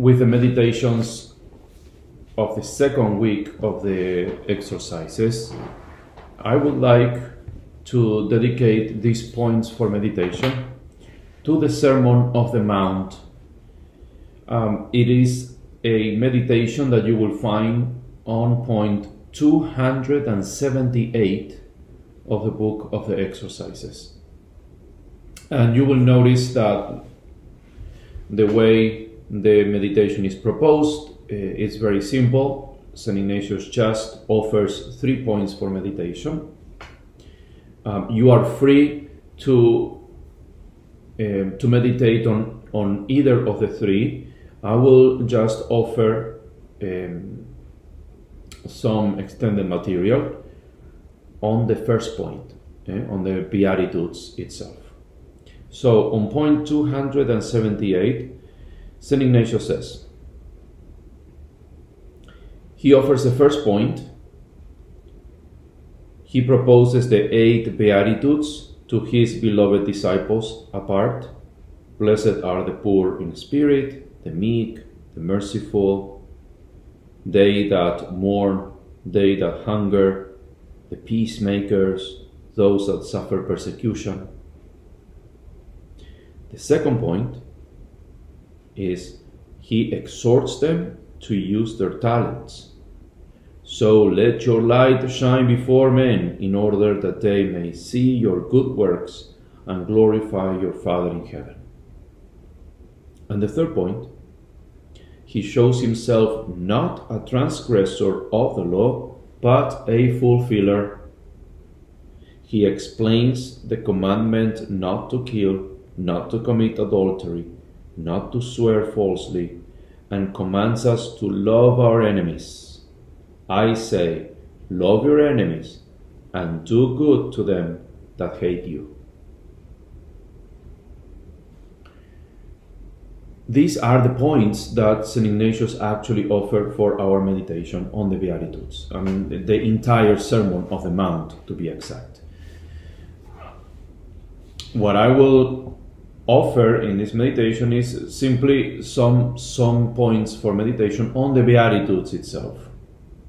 with the meditations of the second week of the exercises, I would like to dedicate these points for meditation to the Sermon of the Mount. Um, it is a meditation that you will find on point 278 of the book of the exercises. And you will notice that the way the meditation is proposed uh, is very simple. St. Ignatius just offers three points for meditation. Um, you are free to um, to meditate on, on either of the three. I will just offer um, some extended material on the first point, eh, on the Beatitudes itself. So on point 278, St. Ignatius says, he offers the first point. He proposes the eight Beatitudes to his beloved disciples apart. Blessed are the poor in spirit, the meek, the merciful, they that mourn, they that hunger, the peacemakers, those that suffer persecution. The second point is he exhorts them to use their talents. So let your light shine before men in order that they may see your good works and glorify your Father in heaven. And the third point, he shows himself not a transgressor of the law, but a fulfiller. He explains the commandment not to kill, not to commit adultery, not to swear falsely, and commands us to love our enemies. I say, love your enemies and do good to them that hate you. These are the points that St. Ignatius actually offered for our meditation on the Beatitudes. I mean, the entire Sermon of the Mount, to be exact. What I will offer in this meditation is simply some, some points for meditation on the Beatitudes itself.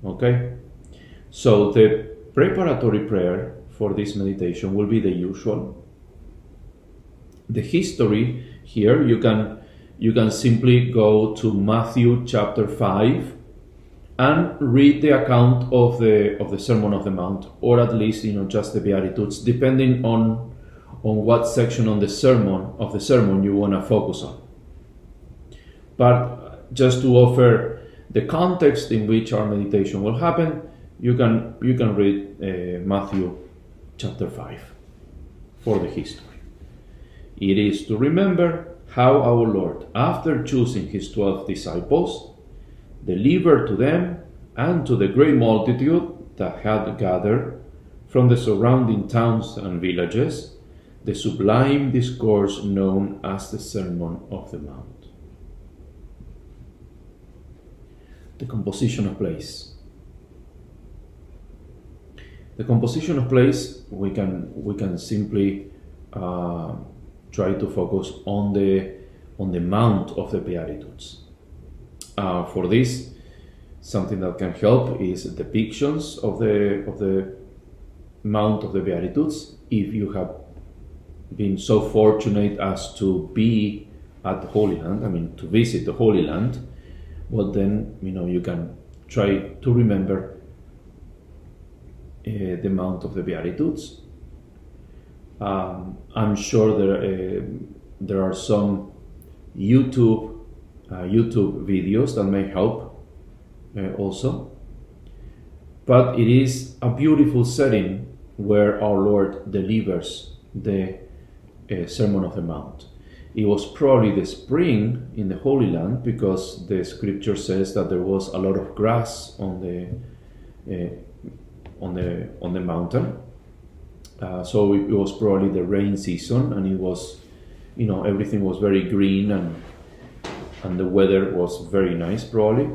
Okay? So the preparatory prayer for this meditation will be the usual. The history here you can you can simply go to Matthew chapter 5 and read the account of the of the Sermon of the Mount or at least you know just the beatitudes depending on on what section on the sermon of the sermon you want to focus on. But just to offer the context in which our meditation will happen, you can you can read uh, Matthew chapter 5 for the history. It is to remember how our Lord, after choosing his 12 disciples, delivered to them and to the great multitude that had gathered from the surrounding towns and villages the sublime discourse known as the Sermon of the Mount. The composition of place. The composition of place we can we can simply uh, try to focus on the on the mount of the Beatitudes. Uh, for this, something that can help is depictions of the of the Mount of the Beatitudes. If you have been so fortunate as to be at the Holy Land, I mean to visit the Holy Land, well then you know you can try to remember uh, the Mount of the Beatitudes. Um, I'm sure there uh, there are some YouTube uh, YouTube videos that may help uh, also. But it is a beautiful setting where our Lord delivers the uh, Sermon of the Mount. it was probably the spring in the Holy Land because the scripture says that there was a lot of grass on the uh, on the on the mountain. Uh, so it, it, was probably the rain season, and it was, you know, everything was very green and and the weather was very nice, probably.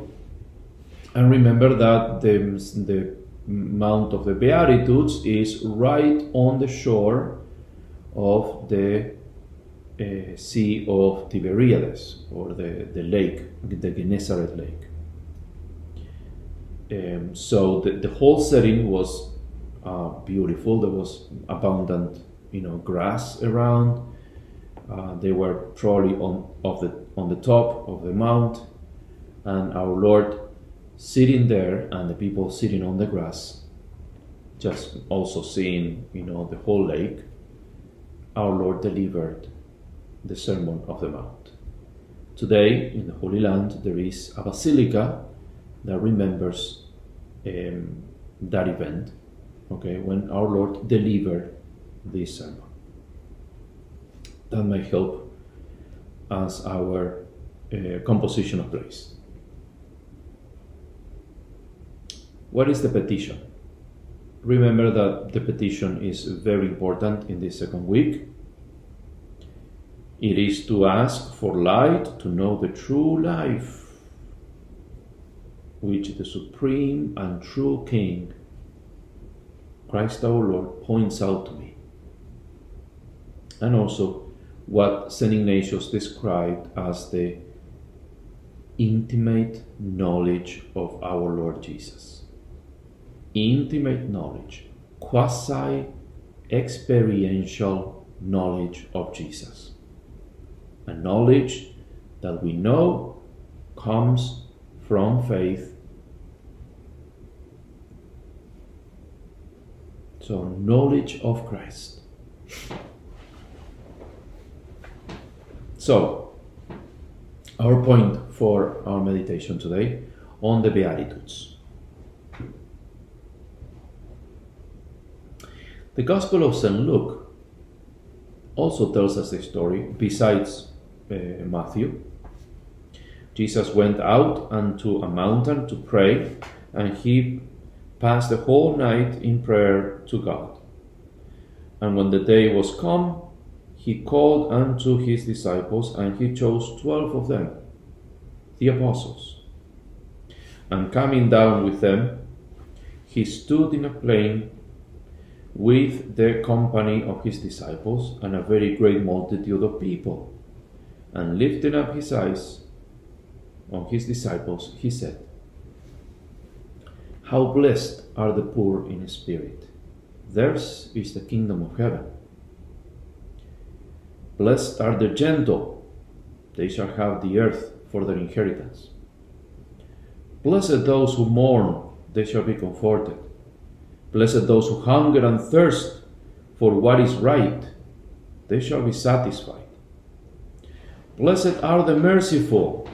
And remember that the the Mount of the Beatitudes is right on the shore of the uh, Sea of Tiberiades, or the, the lake, the Gennesaret Lake. Um, so the, the whole setting was uh, beautiful. There was abundant, you know, grass around. Uh, they were probably on of the on the top of the mount, and our Lord sitting there, and the people sitting on the grass, just also seeing, you know, the whole lake. Our Lord delivered the Sermon of the Mount. Today, in the Holy Land, there is a basilica that remembers um, that event, okay, when our Lord delivered this sermon. That may help as our uh, composition of place. What is the petition? Remember that the petition is very important in this second week it is to ask for light to know the true life, which the supreme and true King, Christ our Lord, points out to me. And also what St. Ignatius described as the intimate knowledge of our Lord Jesus. Intimate knowledge, quasi experiential knowledge of Jesus a knowledge that we know comes from faith. So, knowledge of Christ. So, our point for our meditation today on the Beatitudes. The Gospel of St. Luke also tells us a story, besides uh, Matthew. Jesus went out unto a mountain to pray, and he passed the whole night in prayer to God. And when the day was come, he called unto his disciples, and he chose twelve of them, the apostles. And coming down with them, he stood in a plain with the company of his disciples and a very great multitude of people and lifting up his eyes on his disciples, he said, How blessed are the poor in spirit! Theirs is the kingdom of heaven. Blessed are the gentle, they shall have the earth for their inheritance. Blessed those who mourn, they shall be comforted. Blessed those who hunger and thirst for what is right, they shall be satisfied. Blessed are the merciful,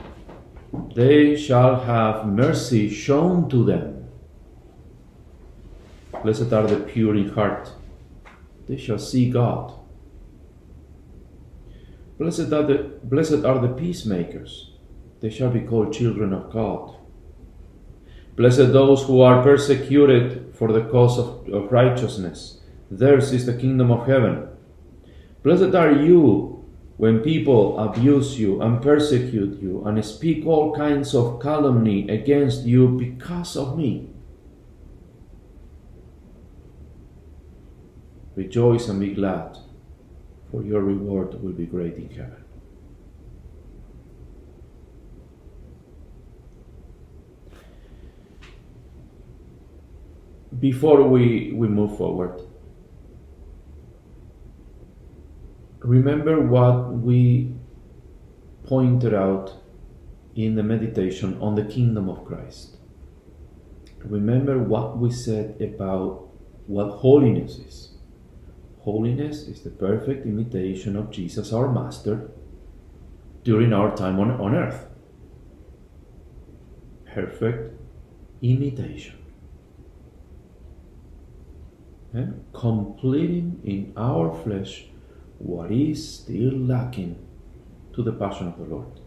they shall have mercy shown to them. Blessed are the pure in heart, they shall see God. Blessed are the, blessed are the peacemakers, they shall be called children of God. Blessed those who are persecuted for the cause of, of righteousness, theirs is the kingdom of heaven. Blessed are you when people abuse you and persecute you and speak all kinds of calumny against you because of me. Rejoice and be glad, for your reward will be great in heaven. Before we, we move forward, remember what we pointed out in the meditation on the kingdom of Christ. Remember what we said about what holiness is. Holiness is the perfect imitation of Jesus, our Master, during our time on, on earth. Perfect imitation. Completing in our flesh what is still lacking to the passion of the Lord.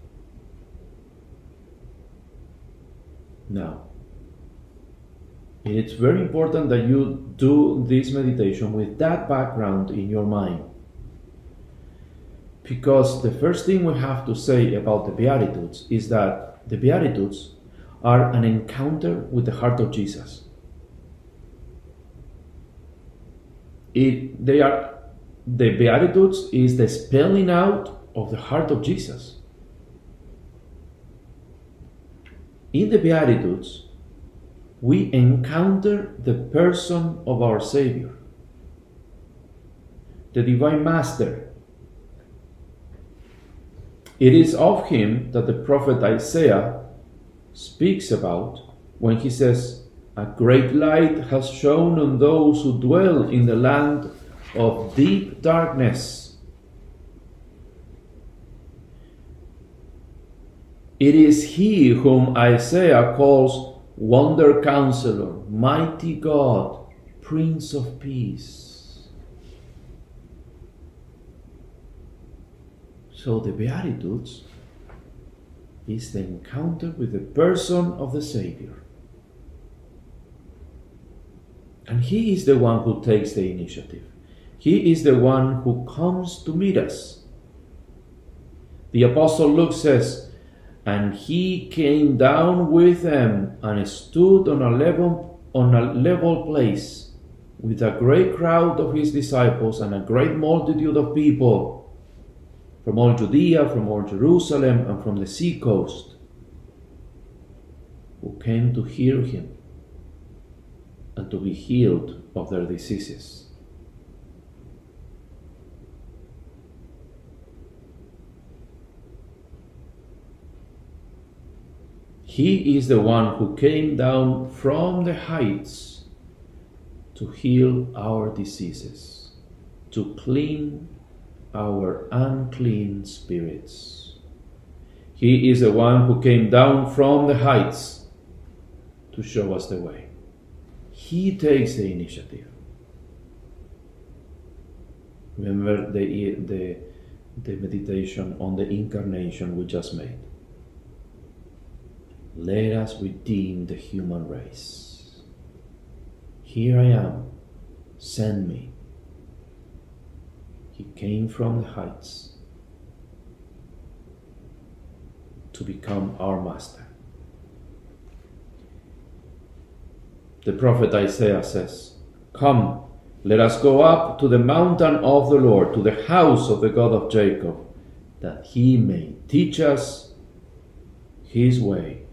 Now, it's very important that you do this meditation with that background in your mind. Because the first thing we have to say about the Beatitudes is that the Beatitudes are an encounter with the heart of Jesus. It, they are the Beatitudes is the spelling out of the heart of Jesus. In the Beatitudes, we encounter the person of our Savior, the Divine Master. It is of him that the prophet Isaiah speaks about when he says, A great light has shone on those who dwell in the land of deep darkness. It is he whom Isaiah calls Wonder Counselor, Mighty God, Prince of Peace. So the Beatitudes is the encounter with the person of the Savior. And he is the one who takes the initiative. He is the one who comes to meet us. The Apostle Luke says, And he came down with them and stood on a level, on a level place with a great crowd of his disciples and a great multitude of people from all Judea, from all Jerusalem, and from the sea coast, who came to hear him and to be healed of their diseases. He is the one who came down from the heights to heal our diseases, to clean our unclean spirits. He is the one who came down from the heights to show us the way. He takes the initiative. Remember the, the, the meditation on the incarnation we just made. Let us redeem the human race. Here I am, send me. He came from the heights to become our master. The prophet Isaiah says, Come, let us go up to the mountain of the Lord, to the house of the God of Jacob, that he may teach us his way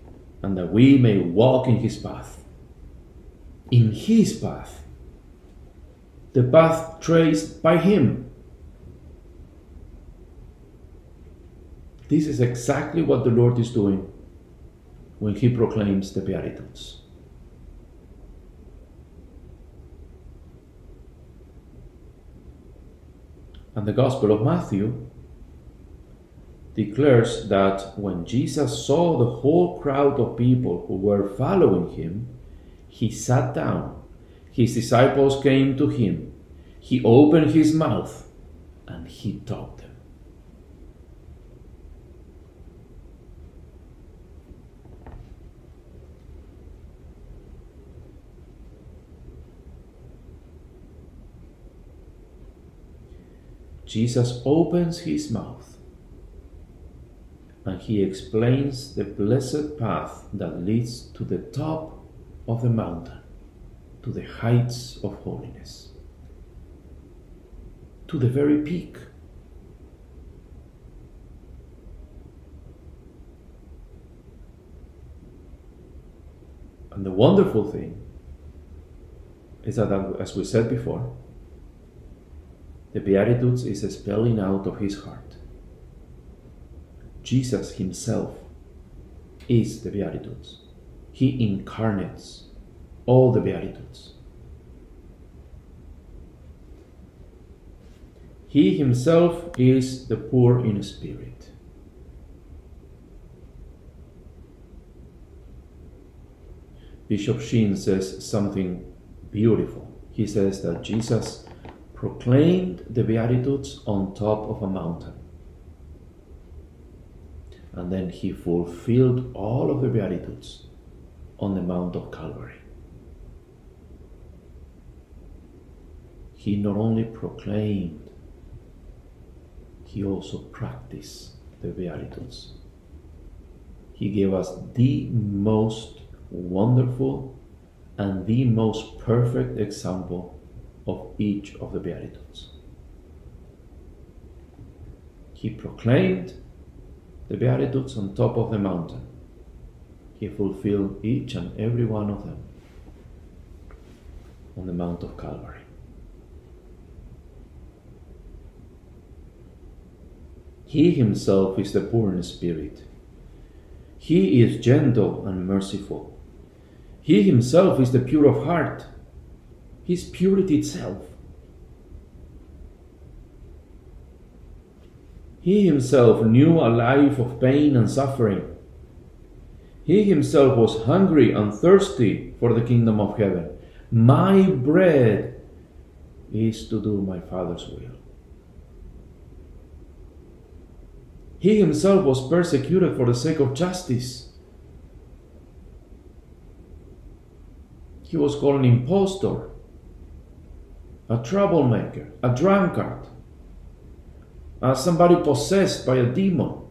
and that we may walk in his path. In his path, the path traced by him. This is exactly what the Lord is doing when he proclaims the Beatitudes. And the Gospel of Matthew declares that when Jesus saw the whole crowd of people who were following him, he sat down. His disciples came to him. He opened his mouth and he taught them. Jesus opens his mouth and he explains the blessed path that leads to the top of the mountain, to the heights of holiness, to the very peak. And the wonderful thing is that, as we said before, the Beatitudes is a spelling out of his heart. Jesus himself is the Beatitudes. He incarnates all the Beatitudes. He himself is the poor in spirit. Bishop Sheen says something beautiful. He says that Jesus proclaimed the Beatitudes on top of a mountain. And then he fulfilled all of the Beatitudes on the Mount of Calvary. He not only proclaimed, he also practiced the Beatitudes. He gave us the most wonderful and the most perfect example of each of the Beatitudes. He proclaimed the Beatitudes on top of the mountain. He fulfilled each and every one of them on the Mount of Calvary. He himself is the poor in spirit. He is gentle and merciful. He himself is the pure of heart. He is purity itself. He himself knew a life of pain and suffering. He himself was hungry and thirsty for the kingdom of heaven. My bread is to do my Father's will. He himself was persecuted for the sake of justice. He was called an impostor, a troublemaker, a drunkard, as somebody possessed by a demon,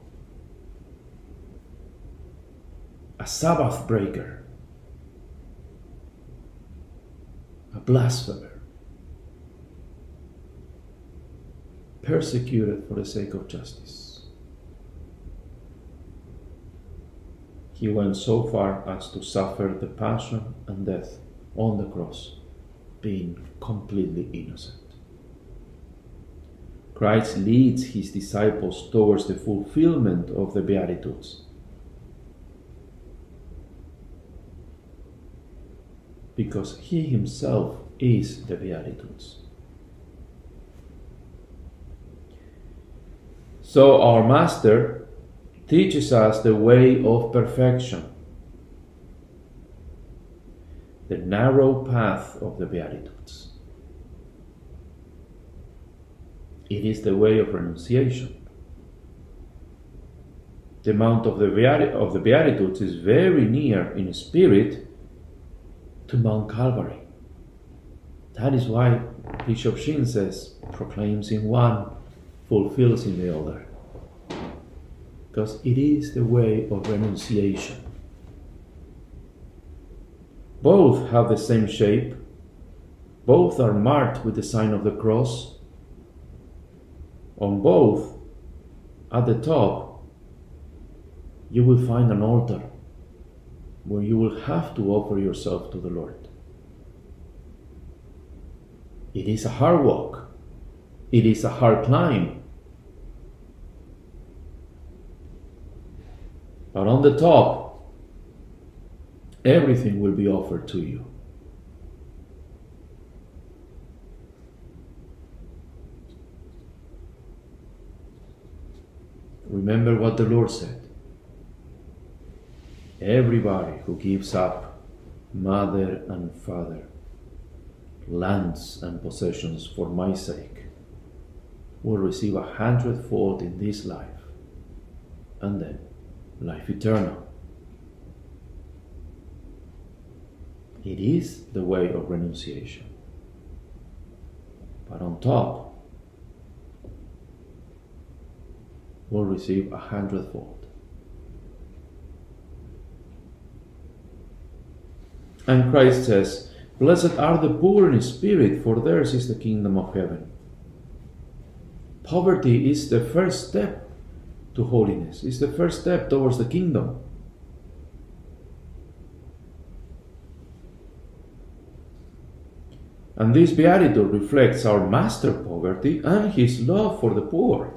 a Sabbath breaker, a blasphemer, persecuted for the sake of justice. he went so far as to suffer the passion and death on the cross, being completely innocent. Christ leads his disciples towards the fulfillment of the Beatitudes. Because he himself is the Beatitudes. So, our Master teaches us the way of perfection, the narrow path of the Beatitudes. It is the way of renunciation. The Mount of the, of the Beatitudes is very near in spirit to Mount Calvary. That is why Bishop Sheen says, proclaims in one, fulfills in the other because it is the way of renunciation. Both have the same shape, both are marked with the sign of the cross. On both, at the top, you will find an altar where you will have to offer yourself to the Lord. It is a hard walk, it is a hard climb But on the top, everything will be offered to you. Remember what the Lord said. Everybody who gives up mother and father, lands and possessions for my sake, will receive a hundredfold in this life and then life eternal. It is the way of renunciation. But on top, we'll receive a hundredfold. And Christ says, Blessed are the poor in spirit, for theirs is the kingdom of heaven. Poverty is the first step to holiness. It's the first step towards the kingdom. And this beatitude reflects our master poverty and his love for the poor.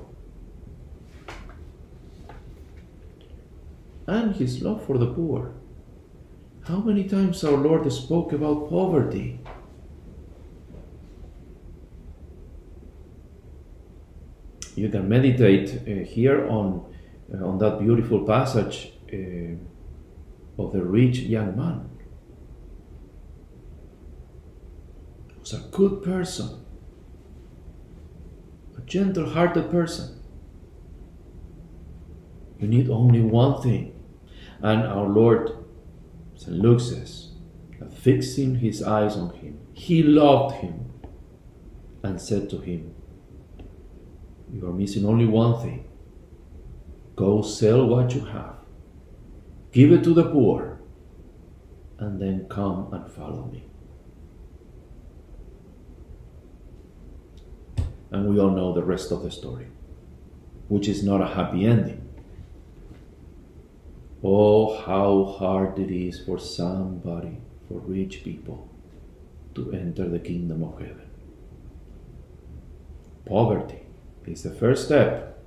And his love for the poor. How many times our Lord spoke about poverty? you can meditate uh, here on uh, on that beautiful passage uh, of the rich young man. Was a good person, a gentle-hearted person. You need only one thing. And our Lord, St. Luke says, fixing his eyes on him, he loved him and said to him, You are missing only one thing. Go sell what you have, give it to the poor, and then come and follow me. And we all know the rest of the story, which is not a happy ending. Oh, how hard it is for somebody, for rich people, to enter the kingdom of heaven. Poverty is the first step.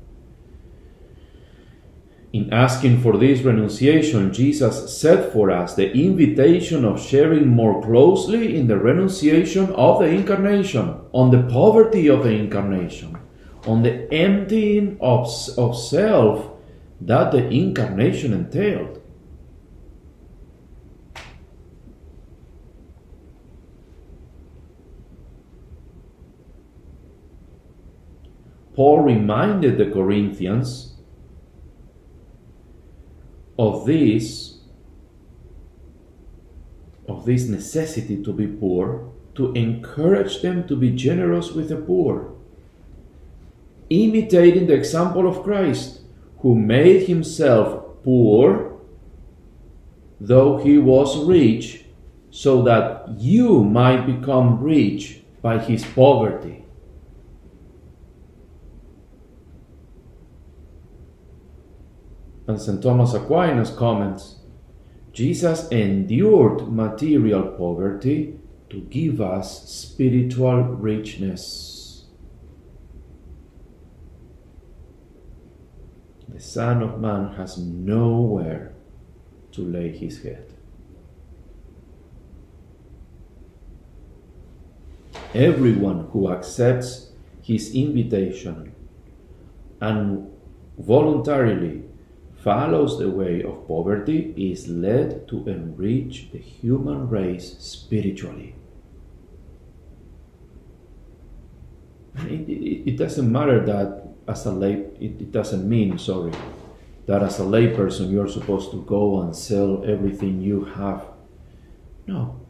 In asking for this renunciation, Jesus set for us the invitation of sharing more closely in the renunciation of the incarnation, on the poverty of the incarnation, on the emptying of, of self that the incarnation entailed. Paul reminded the Corinthians of this of this necessity to be poor to encourage them to be generous with the poor imitating the example of Christ who made himself poor though he was rich so that you might become rich by his poverty And St. Thomas Aquinas comments Jesus endured material poverty to give us spiritual richness. The Son of Man has nowhere to lay his head. Everyone who accepts his invitation and voluntarily follows the way of poverty is led to enrich the human race spiritually. It, it, it, doesn't matter that as a lay, it, it doesn't mean, sorry, that as a layperson you're supposed to go and sell everything you have. No.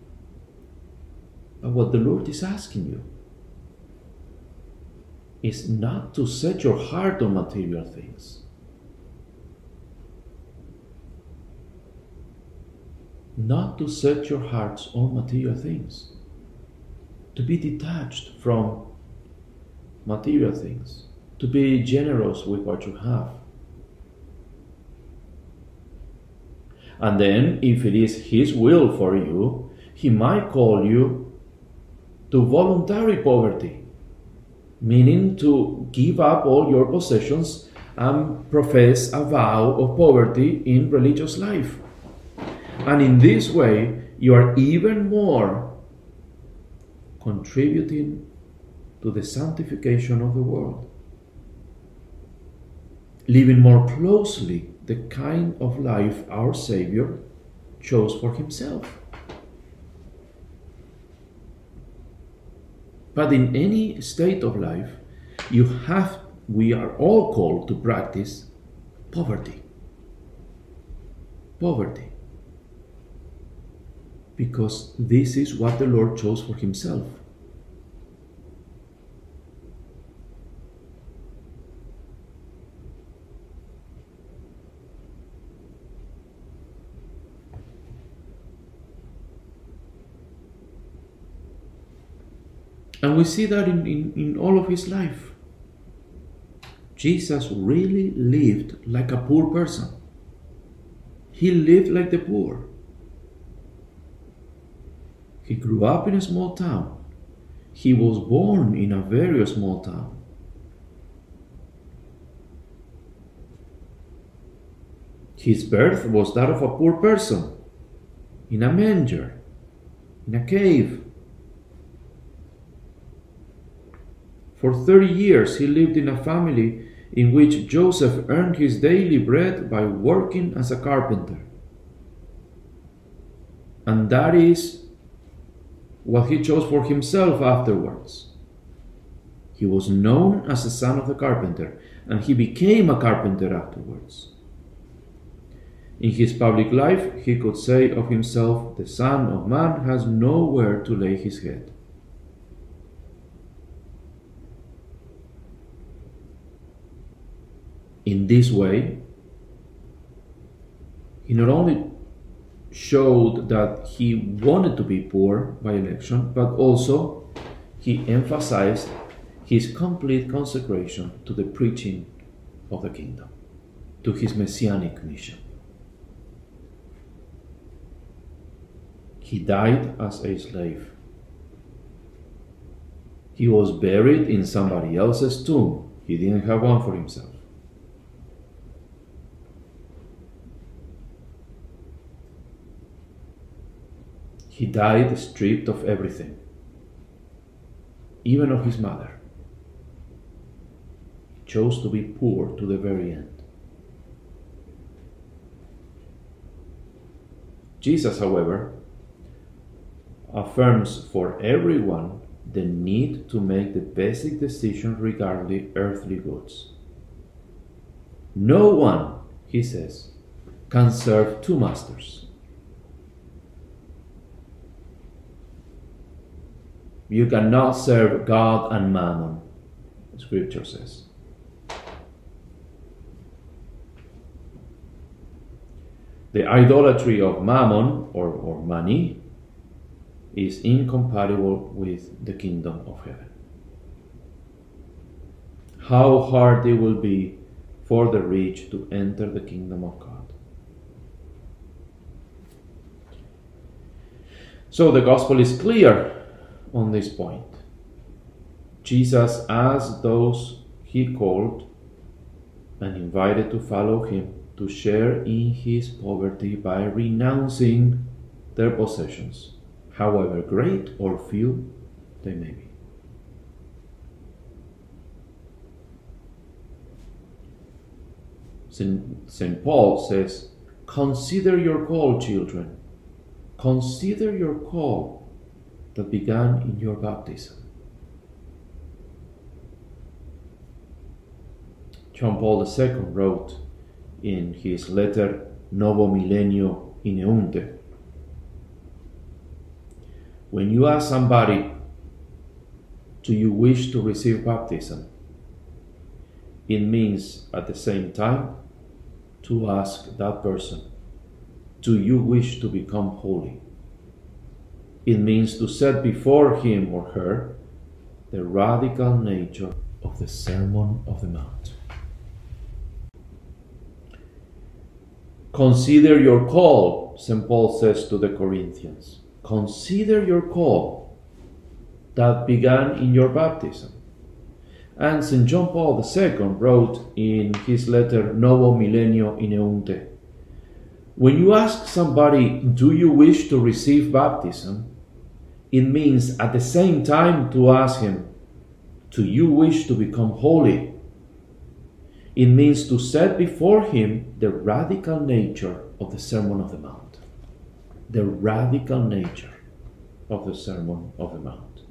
But what the Lord is asking you is not to set your heart on material things not to set your hearts on material things, to be detached from material things, to be generous with what you have. And then, if it is His will for you, He might call you to voluntary poverty, meaning to give up all your possessions and profess a vow of poverty in religious life. And in this way, you are even more contributing to the sanctification of the world. Living more closely the kind of life our Savior chose for Himself. But in any state of life, you have, we are all called to practice poverty. Poverty because this is what the Lord chose for himself. And we see that in, in, in all of his life. Jesus really lived like a poor person. He lived like the poor. He grew up in a small town. He was born in a very small town. His birth was that of a poor person, in a manger, in a cave. For 30 years he lived in a family in which Joseph earned his daily bread by working as a carpenter. And that is what he chose for himself afterwards. He was known as the son of the carpenter, and he became a carpenter afterwards. In his public life, he could say of himself, The Son of Man has nowhere to lay his head. In this way, he not only showed that he wanted to be poor by election, but also he emphasized his complete consecration to the preaching of the kingdom, to his messianic mission. He died as a slave. He was buried in somebody else's tomb. He didn't have one for himself. He died stripped of everything, even of his mother. He chose to be poor to the very end. Jesus, however, affirms for everyone the need to make the basic decision regarding earthly goods. No one, he says, can serve two masters. You cannot serve God and mammon, scripture says. The idolatry of mammon or, or money is incompatible with the kingdom of heaven. How hard it will be for the rich to enter the kingdom of God. So the gospel is clear on this point. Jesus asked those he called and invited to follow him to share in his poverty by renouncing their possessions, however great or few they may be. St. Paul says, Consider your call, children. Consider your call that began in your baptism. John Paul II wrote in his letter Novo Millennio Ineunte When you ask somebody, Do you wish to receive baptism? It means at the same time to ask that person, Do you wish to become holy? It means to set before him or her the radical nature of the Sermon of the Mount. Consider your call, St. Paul says to the Corinthians. Consider your call that began in your baptism. And St. John Paul II wrote in his letter Novo Millennio Ineunte When you ask somebody, Do you wish to receive baptism? It means at the same time to ask him, Do you wish to become holy? It means to set before him the radical nature of the Sermon of the Mount. The radical nature of the Sermon of the Mount.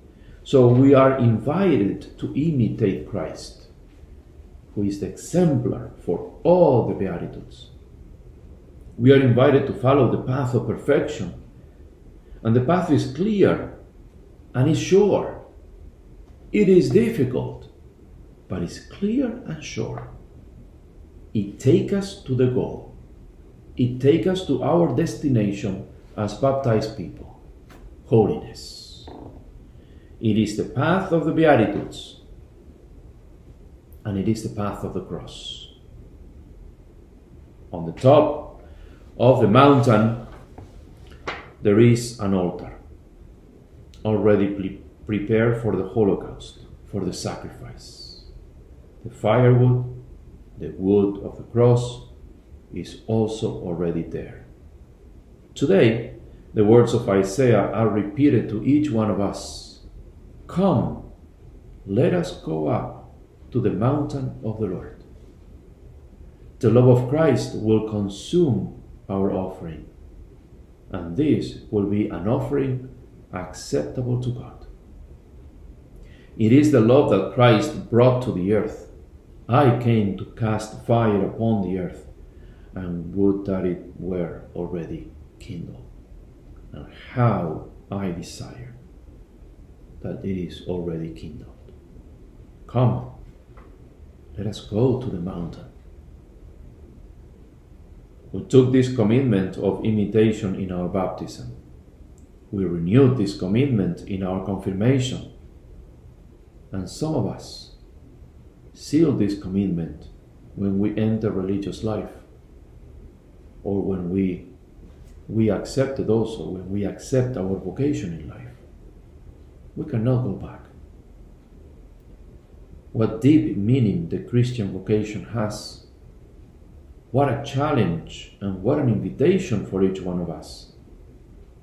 So we are invited to imitate Christ, who is the exemplar for all the Beatitudes. We are invited to follow the path of perfection and the path is clear and is sure. It is difficult, but it's clear and sure. It takes us to the goal. It takes us to our destination as baptized people holiness. It is the path of the Beatitudes, and it is the path of the cross. On the top of the mountain, there is an altar already pre- prepared for the Holocaust, for the sacrifice. The firewood, the wood of the cross, is also already there. Today, the words of Isaiah are repeated to each one of us Come, let us go up to the mountain of the Lord. The love of Christ will consume our offering and this will be an offering acceptable to God. It is the love that Christ brought to the earth. I came to cast fire upon the earth, and would that it were already kindled. And how I desire that it is already kindled. Come, let us go to the mountain. We took this commitment of imitation in our baptism. We renewed this commitment in our confirmation. And some of us seal this commitment when we enter religious life or when we we accept it also when we accept our vocation in life we cannot go back what deep meaning the christian vocation has what a challenge and what an invitation for each one of us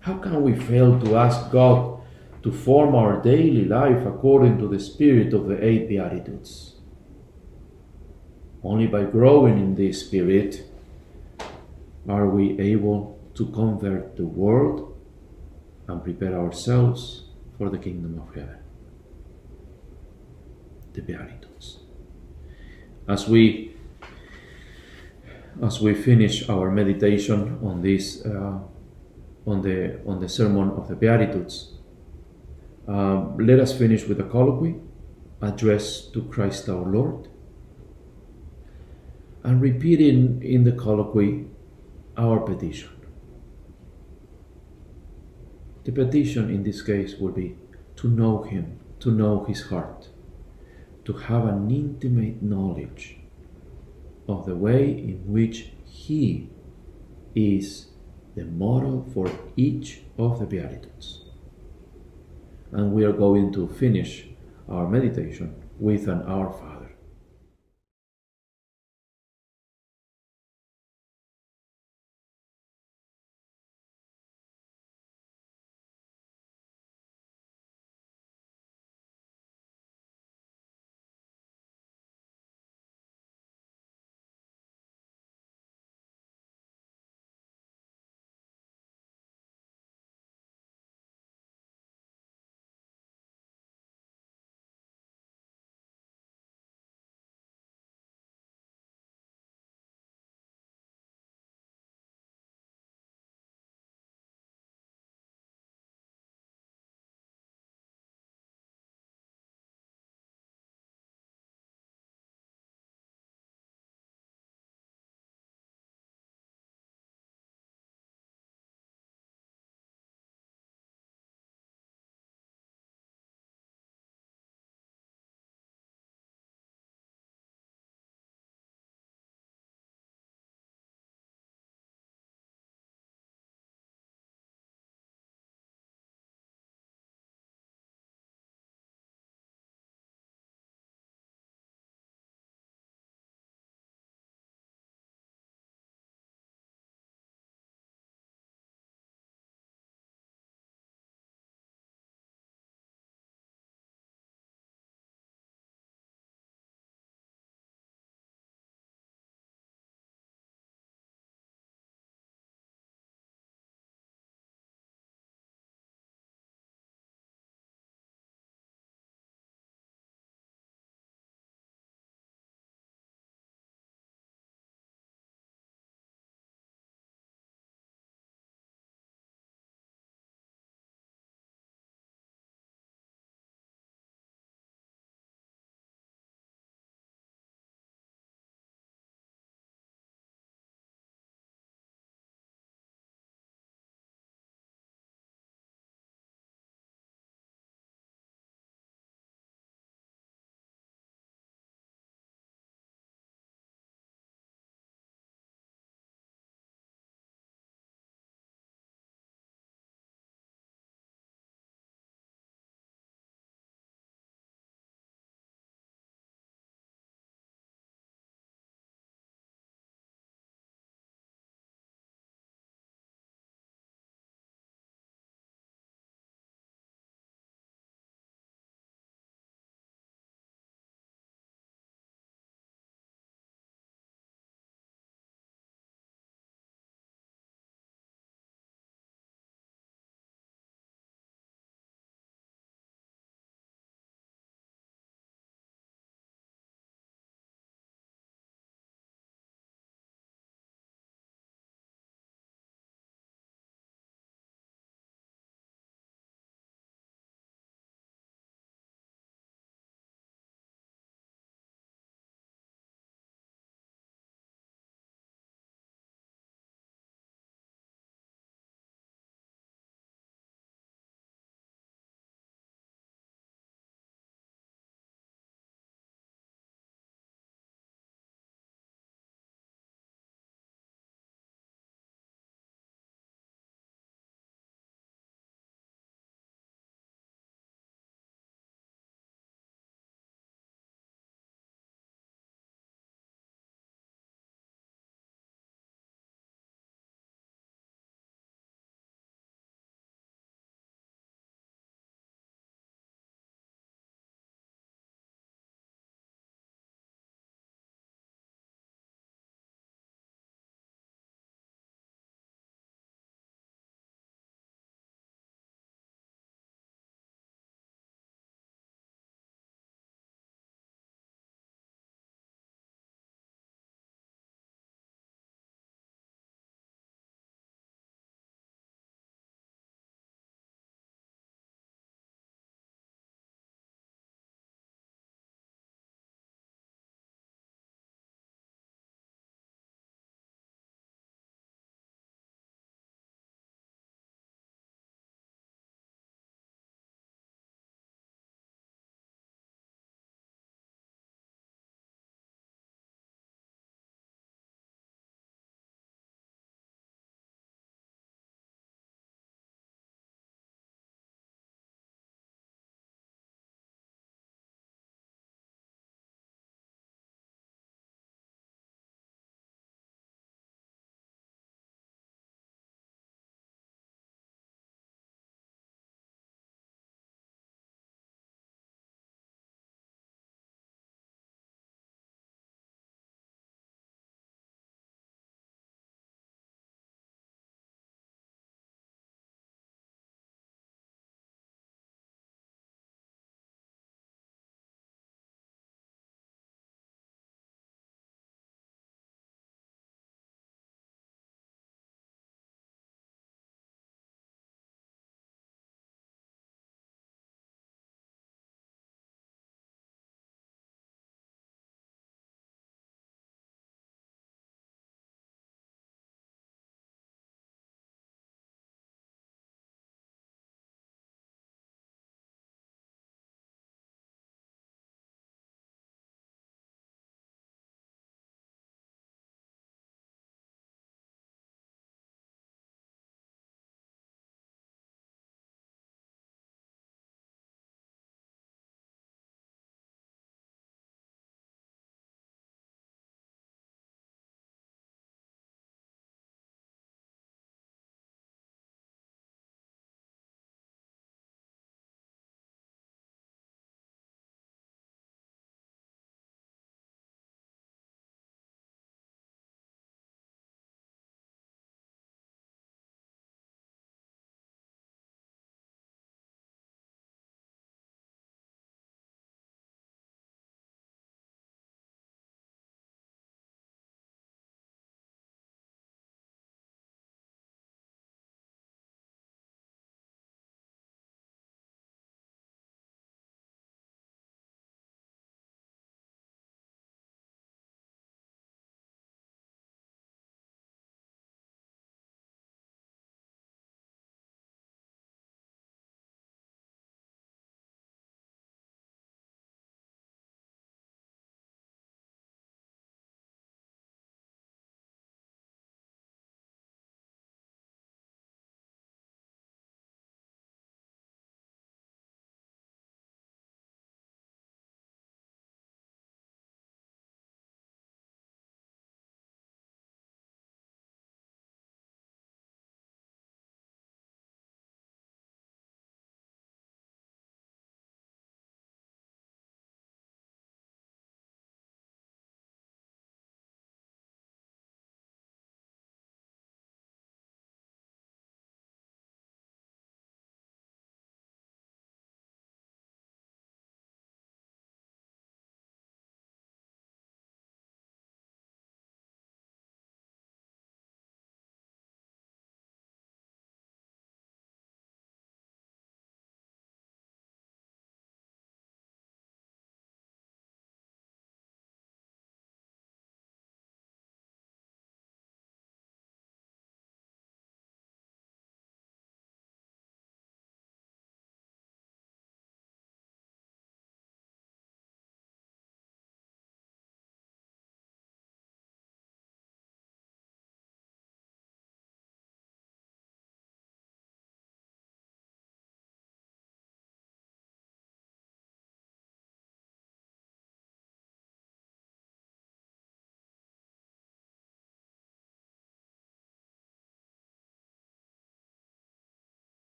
how can we fail to ask god to form our daily life according to the spirit of the eight beatitudes only by growing in this spirit are we able to convert the world and prepare ourselves for the kingdom of heaven. The Beatitudes. As we as we finish our meditation on this uh, on the on the sermon of the Beatitudes, uh, let us finish with a colloquy addressed to Christ our Lord and repeating in the colloquy our petition. The petition in this case will be to know Him, to know His heart, to have an intimate knowledge of the way in which He is the model for each of the Beatitudes. And we are going to finish our meditation with an Our Father.